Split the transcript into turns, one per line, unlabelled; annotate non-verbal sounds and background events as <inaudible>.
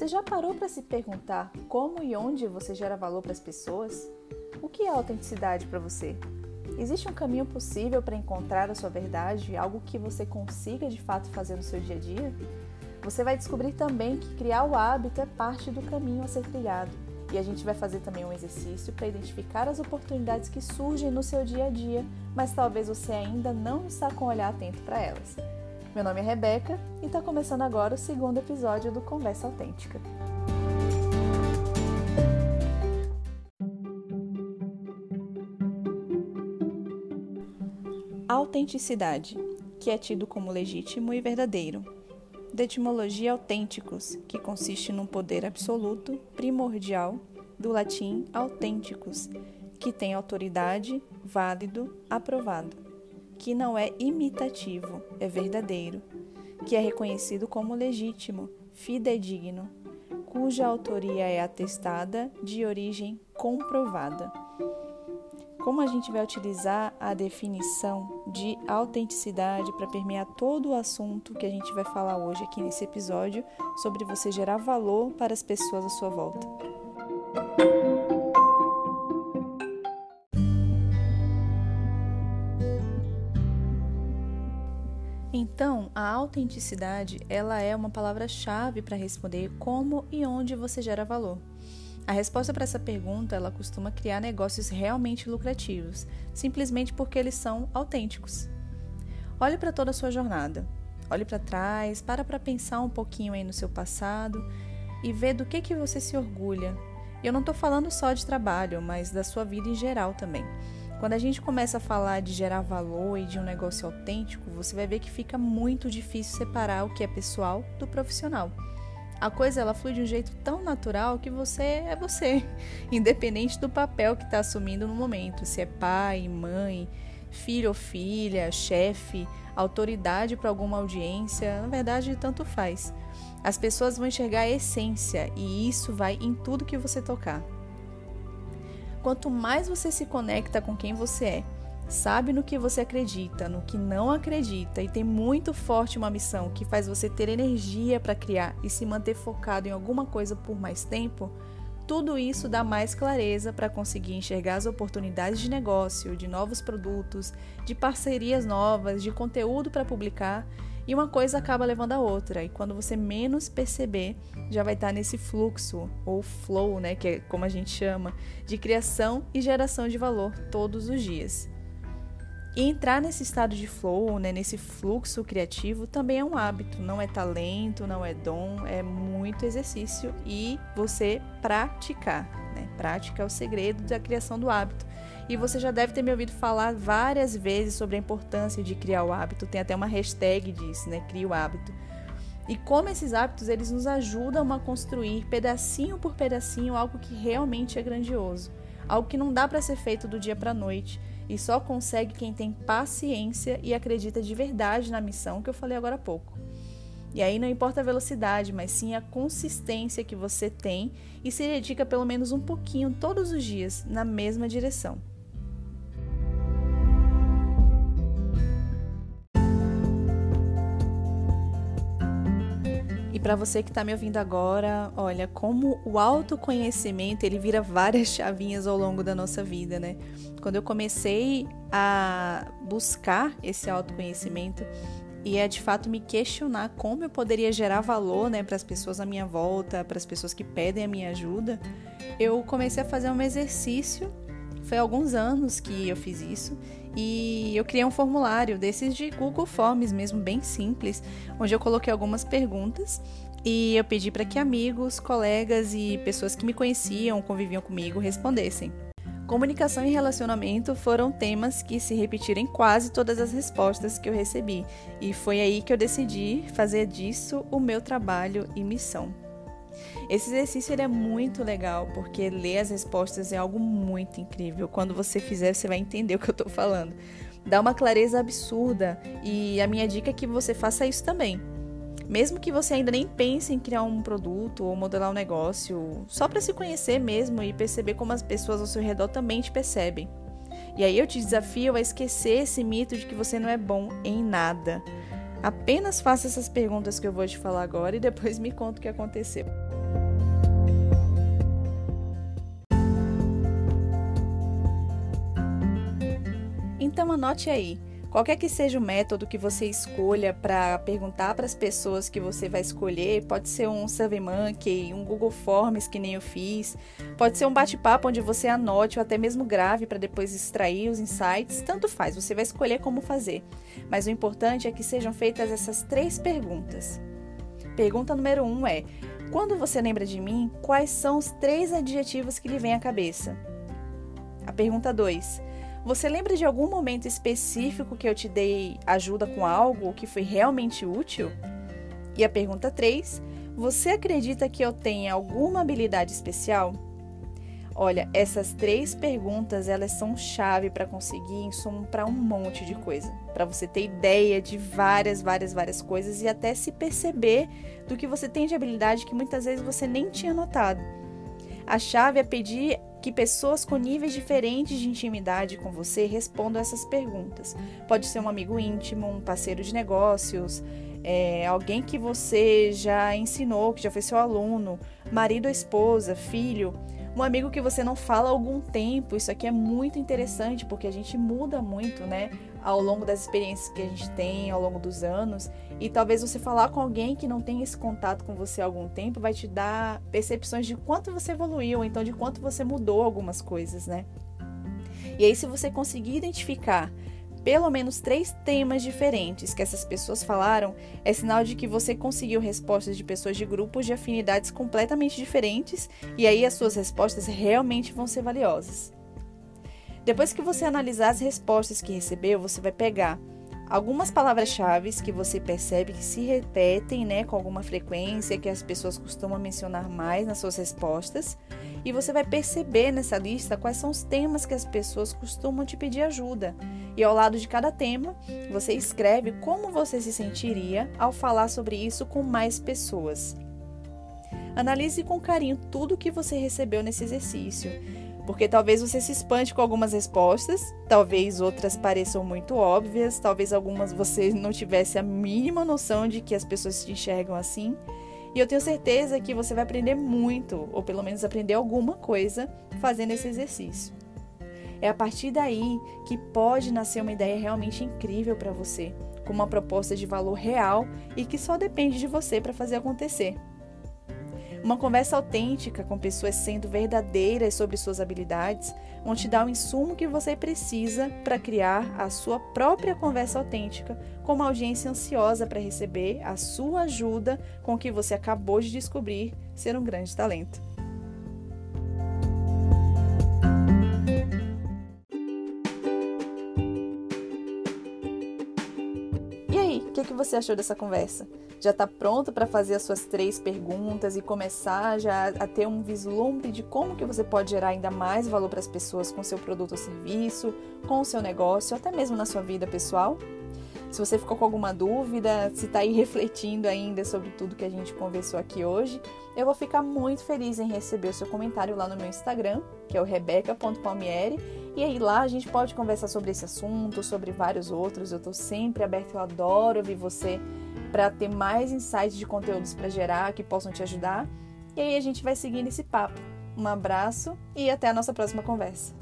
Você já parou para se perguntar como e onde você gera valor para as pessoas? O que é autenticidade para você? Existe um caminho possível para encontrar a sua verdade, algo que você consiga de fato fazer no seu dia a dia? Você vai descobrir também que criar o hábito é parte do caminho a ser trilhado. E a gente vai fazer também um exercício para identificar as oportunidades que surgem no seu dia a dia, mas talvez você ainda não está com o olhar atento para elas. Meu nome é Rebeca e está começando agora o segundo episódio do Conversa Autêntica. Autenticidade, que é tido como legítimo e verdadeiro. Da etimologia autênticos, que consiste num poder absoluto, primordial, do latim autênticos, que tem autoridade, válido, aprovado, que não é imitativo, é verdadeiro, que é reconhecido como legítimo, fidedigno, cuja autoria é atestada de origem comprovada. Como a gente vai utilizar a definição de autenticidade para permear todo o assunto que a gente vai falar hoje aqui nesse episódio sobre você gerar valor para as pessoas à sua volta? Então, a autenticidade, ela é uma palavra-chave para responder como e onde você gera valor. A resposta para essa pergunta, ela costuma criar negócios realmente lucrativos, simplesmente porque eles são autênticos. Olhe para toda a sua jornada. Olhe para trás, para para pensar um pouquinho aí no seu passado e ver do que que você se orgulha. Eu não estou falando só de trabalho, mas da sua vida em geral também. Quando a gente começa a falar de gerar valor e de um negócio autêntico, você vai ver que fica muito difícil separar o que é pessoal do profissional. A coisa ela flui de um jeito tão natural que você é você, <laughs> independente do papel que está assumindo no momento, se é pai, mãe, filho ou filha, chefe, autoridade para alguma audiência, na verdade tanto faz. As pessoas vão enxergar a essência e isso vai em tudo que você tocar. Quanto mais você se conecta com quem você é, sabe no que você acredita, no que não acredita e tem muito forte uma missão que faz você ter energia para criar e se manter focado em alguma coisa por mais tempo, tudo isso dá mais clareza para conseguir enxergar as oportunidades de negócio, de novos produtos, de parcerias novas, de conteúdo para publicar e uma coisa acaba levando a outra. E quando você menos perceber, já vai estar nesse fluxo ou flow, né, que é como a gente chama, de criação e geração de valor todos os dias. E entrar nesse estado de flow, né, nesse fluxo criativo, também é um hábito, não é talento, não é dom, é muito exercício e você praticar. Né? Prática é o segredo da criação do hábito. E você já deve ter me ouvido falar várias vezes sobre a importância de criar o hábito. Tem até uma hashtag disso, né? Cria o hábito. E como esses hábitos eles nos ajudam a construir pedacinho por pedacinho algo que realmente é grandioso, algo que não dá para ser feito do dia para noite e só consegue quem tem paciência e acredita de verdade na missão que eu falei agora há pouco. E aí não importa a velocidade, mas sim a consistência que você tem e se dedica pelo menos um pouquinho todos os dias na mesma direção. E para você que está me ouvindo agora, olha como o autoconhecimento ele vira várias <laughs> chavinhas ao longo da nossa vida, né? Quando eu comecei a buscar esse autoconhecimento e é de fato me questionar como eu poderia gerar valor, né, para as pessoas à minha volta, para as pessoas que pedem a minha ajuda, eu comecei a fazer um exercício. Foi alguns anos que eu fiz isso e eu criei um formulário desses de Google Forms mesmo, bem simples, onde eu coloquei algumas perguntas e eu pedi para que amigos, colegas e pessoas que me conheciam, conviviam comigo, respondessem. Comunicação e relacionamento foram temas que se repetiram em quase todas as respostas que eu recebi, e foi aí que eu decidi fazer disso o meu trabalho e missão. Esse exercício é muito legal porque ler as respostas é algo muito incrível. Quando você fizer, você vai entender o que eu estou falando. Dá uma clareza absurda e a minha dica é que você faça isso também. Mesmo que você ainda nem pense em criar um produto ou modelar um negócio, só para se conhecer mesmo e perceber como as pessoas ao seu redor também te percebem. E aí eu te desafio a esquecer esse mito de que você não é bom em nada. Apenas faça essas perguntas que eu vou te falar agora e depois me conta o que aconteceu. Então anote aí. Qualquer que seja o método que você escolha para perguntar para as pessoas que você vai escolher, pode ser um SurveyMonkey, um Google Forms que nem eu fiz, pode ser um bate-papo onde você anote ou até mesmo grave para depois extrair os insights, tanto faz, você vai escolher como fazer. Mas o importante é que sejam feitas essas três perguntas. Pergunta número um é: quando você lembra de mim, quais são os três adjetivos que lhe vêm à cabeça? A pergunta 2. Você lembra de algum momento específico que eu te dei ajuda com algo que foi realmente útil? E a pergunta 3. Você acredita que eu tenha alguma habilidade especial? Olha, essas três perguntas elas são chave para conseguir insumo para um monte de coisa, para você ter ideia de várias, várias, várias coisas e até se perceber do que você tem de habilidade que muitas vezes você nem tinha notado. A chave é pedir que pessoas com níveis diferentes de intimidade com você respondam essas perguntas. Pode ser um amigo íntimo, um parceiro de negócios, é, alguém que você já ensinou, que já foi seu aluno, marido ou esposa, filho um amigo que você não fala há algum tempo. Isso aqui é muito interessante porque a gente muda muito, né? Ao longo das experiências que a gente tem, ao longo dos anos. E talvez você falar com alguém que não tem esse contato com você há algum tempo vai te dar percepções de quanto você evoluiu, então de quanto você mudou algumas coisas, né? E aí, se você conseguir identificar pelo menos três temas diferentes que essas pessoas falaram, é sinal de que você conseguiu respostas de pessoas de grupos de afinidades completamente diferentes e aí as suas respostas realmente vão ser valiosas. Depois que você analisar as respostas que recebeu, você vai pegar algumas palavras-chave que você percebe que se repetem né, com alguma frequência, que as pessoas costumam mencionar mais nas suas respostas, e você vai perceber nessa lista quais são os temas que as pessoas costumam te pedir ajuda. E ao lado de cada tema, você escreve como você se sentiria ao falar sobre isso com mais pessoas. Analise com carinho tudo o que você recebeu nesse exercício porque talvez você se espante com algumas respostas, talvez outras pareçam muito óbvias, talvez algumas você não tivesse a mínima noção de que as pessoas te enxergam assim. E eu tenho certeza que você vai aprender muito, ou pelo menos aprender alguma coisa, fazendo esse exercício. É a partir daí que pode nascer uma ideia realmente incrível para você, com uma proposta de valor real e que só depende de você para fazer acontecer. Uma conversa autêntica com pessoas sendo verdadeiras sobre suas habilidades vão te dar o insumo que você precisa para criar a sua própria conversa autêntica com uma audiência ansiosa para receber a sua ajuda com o que você acabou de descobrir ser um grande talento. Que você achou dessa conversa? já está pronto para fazer as suas três perguntas e começar já a ter um vislumbre de como que você pode gerar ainda mais valor para as pessoas com seu produto ou serviço, com o seu negócio, até mesmo na sua vida pessoal? Se você ficou com alguma dúvida, se está aí refletindo ainda sobre tudo que a gente conversou aqui hoje, eu vou ficar muito feliz em receber o seu comentário lá no meu Instagram, que é o rebeca.palmieri, e aí lá a gente pode conversar sobre esse assunto, sobre vários outros. Eu estou sempre aberta, eu adoro ouvir você para ter mais insights de conteúdos para gerar que possam te ajudar. E aí a gente vai seguindo esse papo. Um abraço e até a nossa próxima conversa.